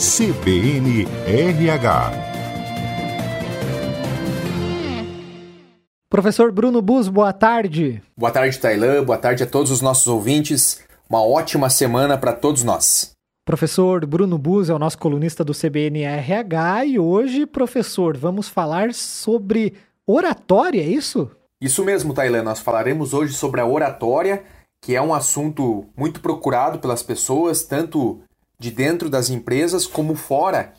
CBN RH. Professor Bruno Bus, boa tarde. Boa tarde, Tailã. Boa tarde a todos os nossos ouvintes. Uma ótima semana para todos nós. Professor Bruno Bus é o nosso colunista do CBN RH e hoje, professor, vamos falar sobre oratória, é isso? Isso mesmo, Tailã. Nós falaremos hoje sobre a oratória, que é um assunto muito procurado pelas pessoas, tanto de dentro das empresas como fora,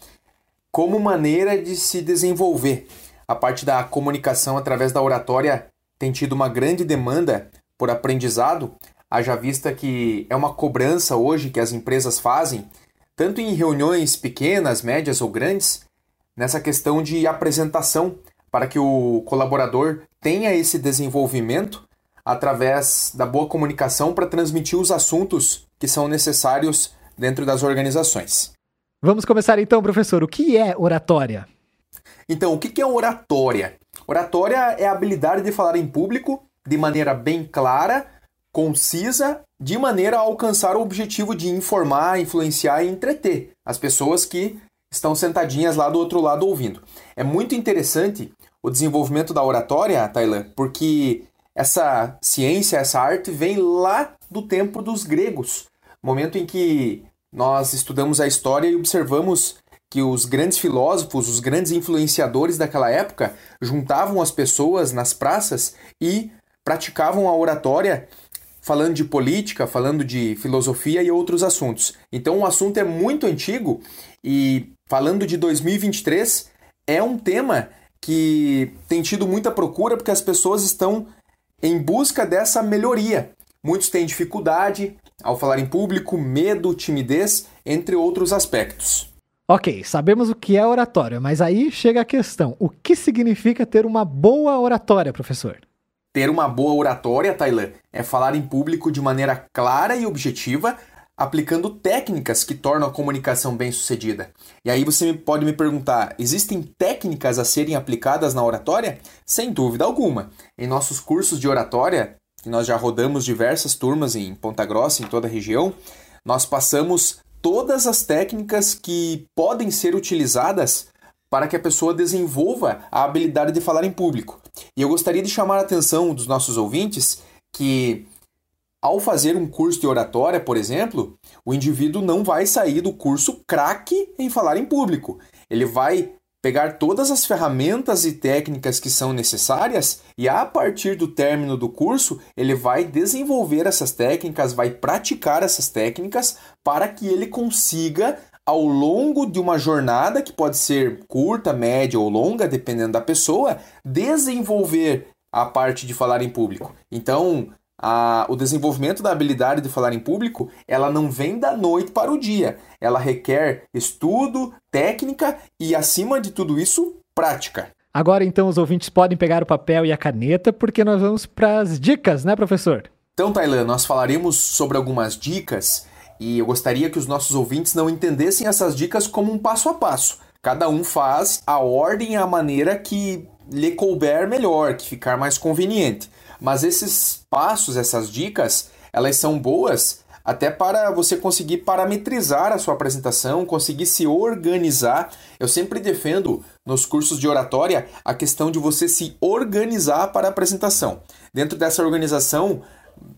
como maneira de se desenvolver. A parte da comunicação através da oratória tem tido uma grande demanda por aprendizado, haja vista que é uma cobrança hoje que as empresas fazem, tanto em reuniões pequenas, médias ou grandes, nessa questão de apresentação, para que o colaborador tenha esse desenvolvimento através da boa comunicação para transmitir os assuntos que são necessários dentro das organizações. Vamos começar então, professor. O que é oratória? Então, o que é oratória? Oratória é a habilidade de falar em público de maneira bem clara, concisa, de maneira a alcançar o objetivo de informar, influenciar e entreter as pessoas que estão sentadinhas lá do outro lado ouvindo. É muito interessante o desenvolvimento da oratória, Tailã, porque essa ciência, essa arte vem lá do tempo dos gregos, momento em que nós estudamos a história e observamos que os grandes filósofos, os grandes influenciadores daquela época juntavam as pessoas nas praças e praticavam a oratória falando de política, falando de filosofia e outros assuntos. Então o assunto é muito antigo e falando de 2023 é um tema que tem tido muita procura porque as pessoas estão em busca dessa melhoria. Muitos têm dificuldade ao falar em público, medo, timidez, entre outros aspectos. Ok, sabemos o que é oratória, mas aí chega a questão: o que significa ter uma boa oratória, professor? Ter uma boa oratória, Tailã, é falar em público de maneira clara e objetiva, aplicando técnicas que tornam a comunicação bem-sucedida. E aí você pode me perguntar: existem técnicas a serem aplicadas na oratória? Sem dúvida alguma. Em nossos cursos de oratória, nós já rodamos diversas turmas em Ponta Grossa, em toda a região, nós passamos todas as técnicas que podem ser utilizadas para que a pessoa desenvolva a habilidade de falar em público. E eu gostaria de chamar a atenção dos nossos ouvintes que ao fazer um curso de oratória, por exemplo, o indivíduo não vai sair do curso craque em falar em público. Ele vai pegar todas as ferramentas e técnicas que são necessárias e a partir do término do curso, ele vai desenvolver essas técnicas, vai praticar essas técnicas para que ele consiga ao longo de uma jornada que pode ser curta, média ou longa, dependendo da pessoa, desenvolver a parte de falar em público. Então, a, o desenvolvimento da habilidade de falar em público, ela não vem da noite para o dia. Ela requer estudo, técnica e, acima de tudo isso, prática. Agora, então, os ouvintes podem pegar o papel e a caneta, porque nós vamos para as dicas, né, professor? Então, Tailan, nós falaremos sobre algumas dicas e eu gostaria que os nossos ouvintes não entendessem essas dicas como um passo a passo. Cada um faz a ordem e a maneira que lhe couber melhor, que ficar mais conveniente. Mas esses passos, essas dicas, elas são boas até para você conseguir parametrizar a sua apresentação, conseguir se organizar. Eu sempre defendo nos cursos de oratória a questão de você se organizar para a apresentação. Dentro dessa organização,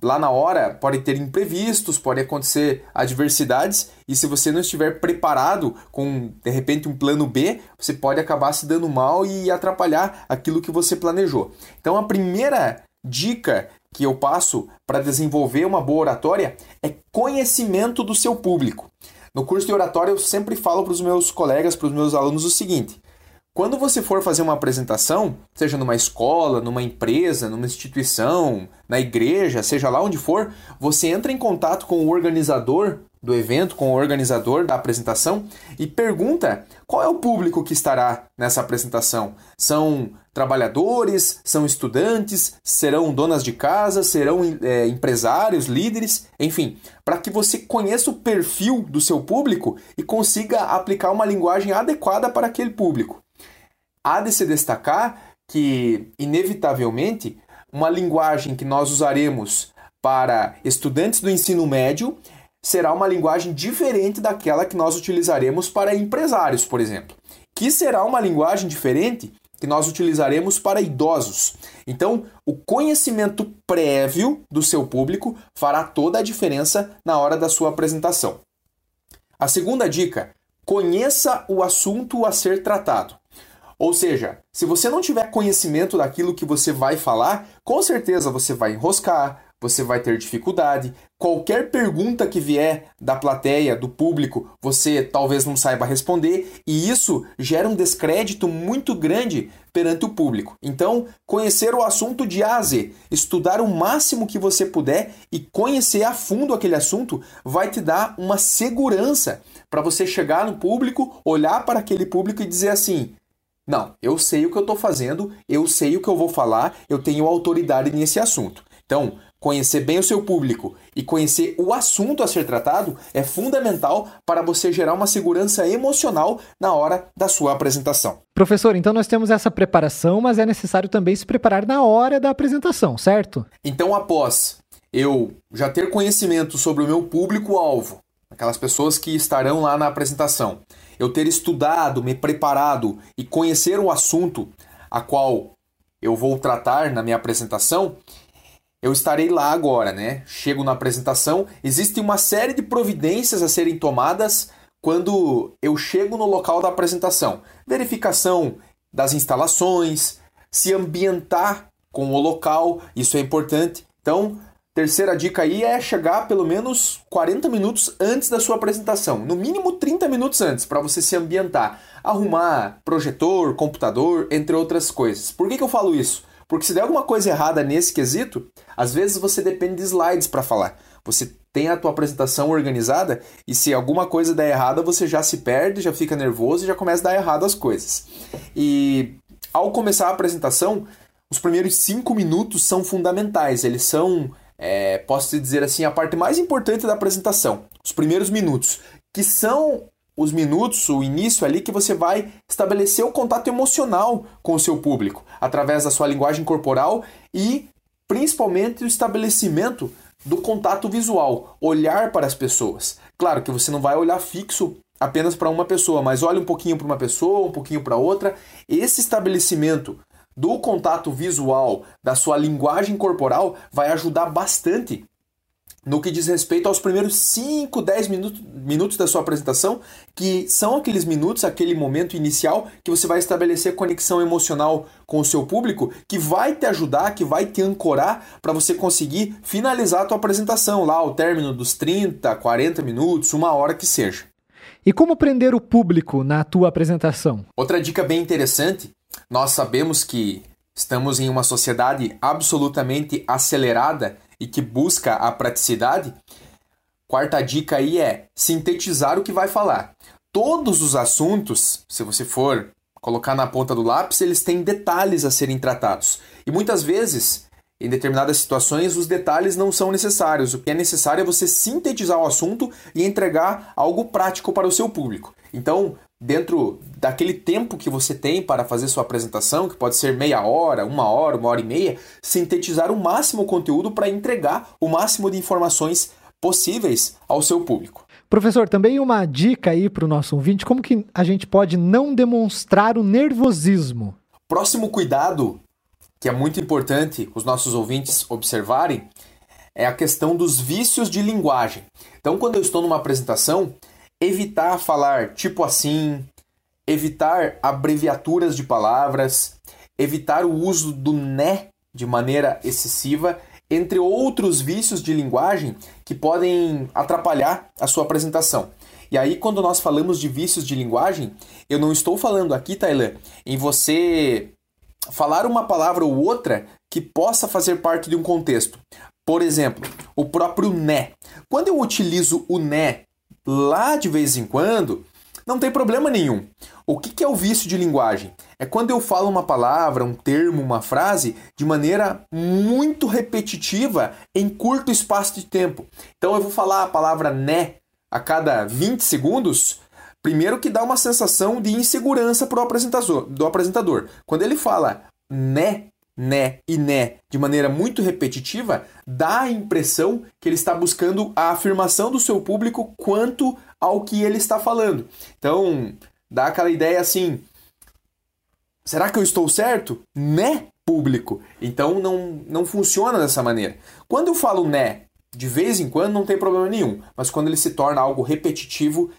lá na hora pode ter imprevistos, pode acontecer adversidades e se você não estiver preparado com de repente um plano B, você pode acabar se dando mal e atrapalhar aquilo que você planejou. Então a primeira dica que eu passo para desenvolver uma boa oratória é conhecimento do seu público. No curso de oratória eu sempre falo para os meus colegas, para os meus alunos o seguinte: quando você for fazer uma apresentação, seja numa escola, numa empresa, numa instituição, na igreja, seja lá onde for, você entra em contato com o organizador do evento, com o organizador da apresentação e pergunta qual é o público que estará nessa apresentação. São trabalhadores, são estudantes, serão donas de casa, serão é, empresários, líderes, enfim, para que você conheça o perfil do seu público e consiga aplicar uma linguagem adequada para aquele público. Há de se destacar que, inevitavelmente, uma linguagem que nós usaremos para estudantes do ensino médio será uma linguagem diferente daquela que nós utilizaremos para empresários, por exemplo, que será uma linguagem diferente que nós utilizaremos para idosos. Então, o conhecimento prévio do seu público fará toda a diferença na hora da sua apresentação. A segunda dica: conheça o assunto a ser tratado. Ou seja, se você não tiver conhecimento daquilo que você vai falar, com certeza você vai enroscar, você vai ter dificuldade. Qualquer pergunta que vier da plateia, do público, você talvez não saiba responder, e isso gera um descrédito muito grande perante o público. Então, conhecer o assunto de A a Z, estudar o máximo que você puder e conhecer a fundo aquele assunto vai te dar uma segurança para você chegar no público, olhar para aquele público e dizer assim: não, eu sei o que eu estou fazendo, eu sei o que eu vou falar, eu tenho autoridade nesse assunto. Então, conhecer bem o seu público e conhecer o assunto a ser tratado é fundamental para você gerar uma segurança emocional na hora da sua apresentação. Professor, então nós temos essa preparação, mas é necessário também se preparar na hora da apresentação, certo? Então, após eu já ter conhecimento sobre o meu público-alvo, aquelas pessoas que estarão lá na apresentação, eu ter estudado, me preparado e conhecer o assunto a qual eu vou tratar na minha apresentação, eu estarei lá agora, né? Chego na apresentação, existe uma série de providências a serem tomadas quando eu chego no local da apresentação. Verificação das instalações, se ambientar com o local, isso é importante. Então, terceira dica aí é chegar pelo menos 40 minutos antes da sua apresentação, no mínimo 30 minutos antes, para você se ambientar, arrumar projetor, computador, entre outras coisas. Por que, que eu falo isso? Porque se der alguma coisa errada nesse quesito, às vezes você depende de slides para falar. Você tem a tua apresentação organizada e se alguma coisa der errada, você já se perde, já fica nervoso e já começa a dar errado as coisas. E ao começar a apresentação, os primeiros cinco minutos são fundamentais. Eles são, é, posso dizer assim, a parte mais importante da apresentação. Os primeiros minutos, que são os minutos, o início ali que você vai estabelecer o contato emocional com o seu público, através da sua linguagem corporal e principalmente o estabelecimento do contato visual, olhar para as pessoas. Claro que você não vai olhar fixo apenas para uma pessoa, mas olha um pouquinho para uma pessoa, um pouquinho para outra. Esse estabelecimento do contato visual, da sua linguagem corporal, vai ajudar bastante no que diz respeito aos primeiros 5, 10 minutos, minutos da sua apresentação, que são aqueles minutos, aquele momento inicial que você vai estabelecer conexão emocional com o seu público, que vai te ajudar, que vai te ancorar para você conseguir finalizar a tua apresentação lá ao término dos 30, 40 minutos, uma hora que seja. E como prender o público na tua apresentação? Outra dica bem interessante, nós sabemos que estamos em uma sociedade absolutamente acelerada e que busca a praticidade, quarta dica aí é sintetizar o que vai falar. Todos os assuntos, se você for colocar na ponta do lápis, eles têm detalhes a serem tratados. E muitas vezes, em determinadas situações, os detalhes não são necessários. O que é necessário é você sintetizar o assunto e entregar algo prático para o seu público. Então, dentro daquele tempo que você tem para fazer sua apresentação, que pode ser meia hora, uma hora, uma hora e meia, sintetizar o máximo conteúdo para entregar o máximo de informações possíveis ao seu público. Professor, também uma dica aí para o nosso ouvinte, como que a gente pode não demonstrar o nervosismo? Próximo cuidado, que é muito importante os nossos ouvintes observarem, é a questão dos vícios de linguagem. Então, quando eu estou numa apresentação, evitar falar tipo assim, evitar abreviaturas de palavras, evitar o uso do né de maneira excessiva, entre outros vícios de linguagem que podem atrapalhar a sua apresentação. E aí, quando nós falamos de vícios de linguagem, eu não estou falando aqui, Taylor, em você falar uma palavra ou outra que possa fazer parte de um contexto. Por exemplo, o próprio né. Quando eu utilizo o né lá de vez em quando, não tem problema nenhum. O que é o vício de linguagem? É quando eu falo uma palavra, um termo, uma frase de maneira muito repetitiva em curto espaço de tempo. Então eu vou falar a palavra né a cada 20 segundos. Primeiro que dá uma sensação de insegurança para o apresentador, do apresentador. Quando ele fala né né e né de maneira muito repetitiva, dá a impressão que ele está buscando a afirmação do seu público quanto ao que ele está falando. Então, dá aquela ideia assim: será que eu estou certo? Né, público. Então não, não funciona dessa maneira. Quando eu falo né, de vez em quando não tem problema nenhum, mas quando ele se torna algo repetitivo,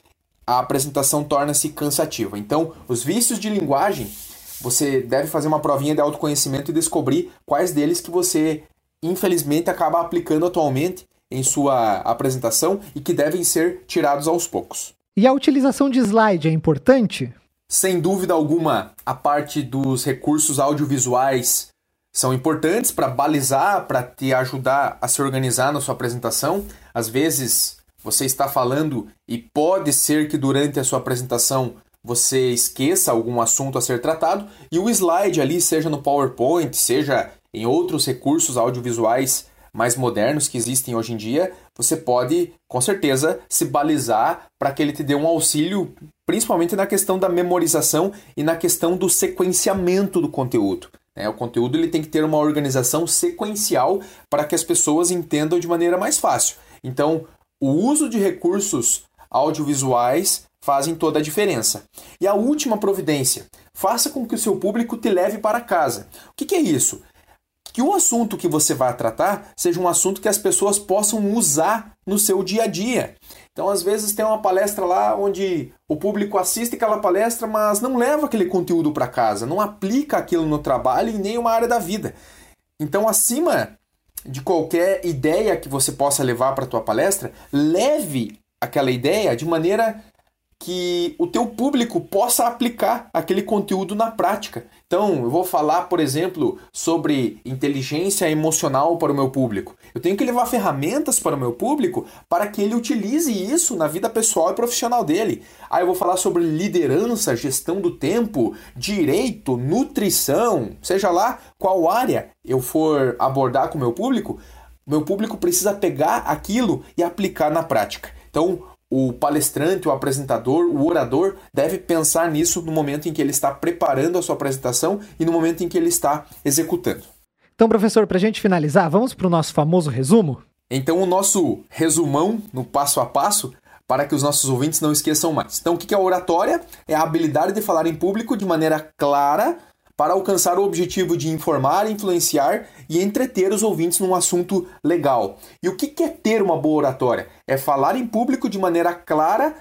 a apresentação torna-se cansativa. Então, os vícios de linguagem, você deve fazer uma provinha de autoconhecimento e descobrir quais deles que você, infelizmente, acaba aplicando atualmente em sua apresentação e que devem ser tirados aos poucos. E a utilização de slide é importante? Sem dúvida alguma, a parte dos recursos audiovisuais são importantes para balizar, para te ajudar a se organizar na sua apresentação. Às vezes, você está falando e pode ser que durante a sua apresentação você esqueça algum assunto a ser tratado e o slide ali, seja no PowerPoint, seja em outros recursos audiovisuais mais modernos que existem hoje em dia, você pode com certeza se balizar para que ele te dê um auxílio, principalmente na questão da memorização e na questão do sequenciamento do conteúdo. Né? O conteúdo ele tem que ter uma organização sequencial para que as pessoas entendam de maneira mais fácil. Então, o uso de recursos audiovisuais fazem toda a diferença. E a última providência, faça com que o seu público te leve para casa. O que, que é isso? Que o assunto que você vai tratar seja um assunto que as pessoas possam usar no seu dia a dia. Então, às vezes, tem uma palestra lá onde o público assiste aquela palestra, mas não leva aquele conteúdo para casa, não aplica aquilo no trabalho em nenhuma área da vida. Então, acima de qualquer ideia que você possa levar para a tua palestra, leve aquela ideia de maneira que o teu público possa aplicar aquele conteúdo na prática. Então, eu vou falar, por exemplo, sobre inteligência emocional para o meu público. Eu tenho que levar ferramentas para o meu público para que ele utilize isso na vida pessoal e profissional dele. Aí eu vou falar sobre liderança, gestão do tempo, direito, nutrição, seja lá qual área eu for abordar com o meu público, meu público precisa pegar aquilo e aplicar na prática. Então, o palestrante, o apresentador, o orador deve pensar nisso no momento em que ele está preparando a sua apresentação e no momento em que ele está executando. Então, professor, para a gente finalizar, vamos para o nosso famoso resumo? Então, o nosso resumão no passo a passo para que os nossos ouvintes não esqueçam mais. Então, o que é a oratória? É a habilidade de falar em público de maneira clara, para alcançar o objetivo de informar, influenciar e entreter os ouvintes num assunto legal. E o que é ter uma boa oratória? É falar em público de maneira clara,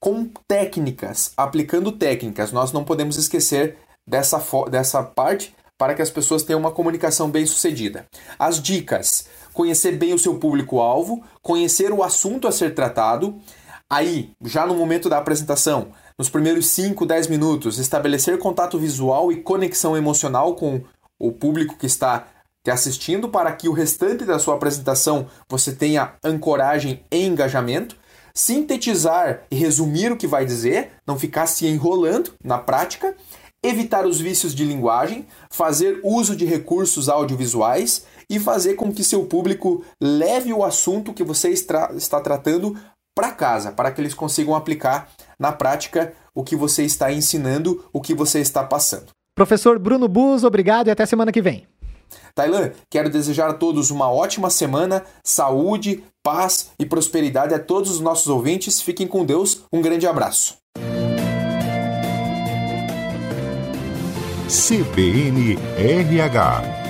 com técnicas, aplicando técnicas. Nós não podemos esquecer dessa, dessa parte para que as pessoas tenham uma comunicação bem sucedida. As dicas: conhecer bem o seu público-alvo, conhecer o assunto a ser tratado. Aí, já no momento da apresentação, nos primeiros 5, 10 minutos, estabelecer contato visual e conexão emocional com o público que está te assistindo para que o restante da sua apresentação você tenha ancoragem e engajamento, sintetizar e resumir o que vai dizer, não ficar se enrolando na prática, evitar os vícios de linguagem, fazer uso de recursos audiovisuais e fazer com que seu público leve o assunto que você está tratando para casa, para que eles consigam aplicar na prática o que você está ensinando, o que você está passando. Professor Bruno Bus, obrigado e até semana que vem. Tailan, quero desejar a todos uma ótima semana, saúde, paz e prosperidade a todos os nossos ouvintes. Fiquem com Deus. Um grande abraço. CBN RH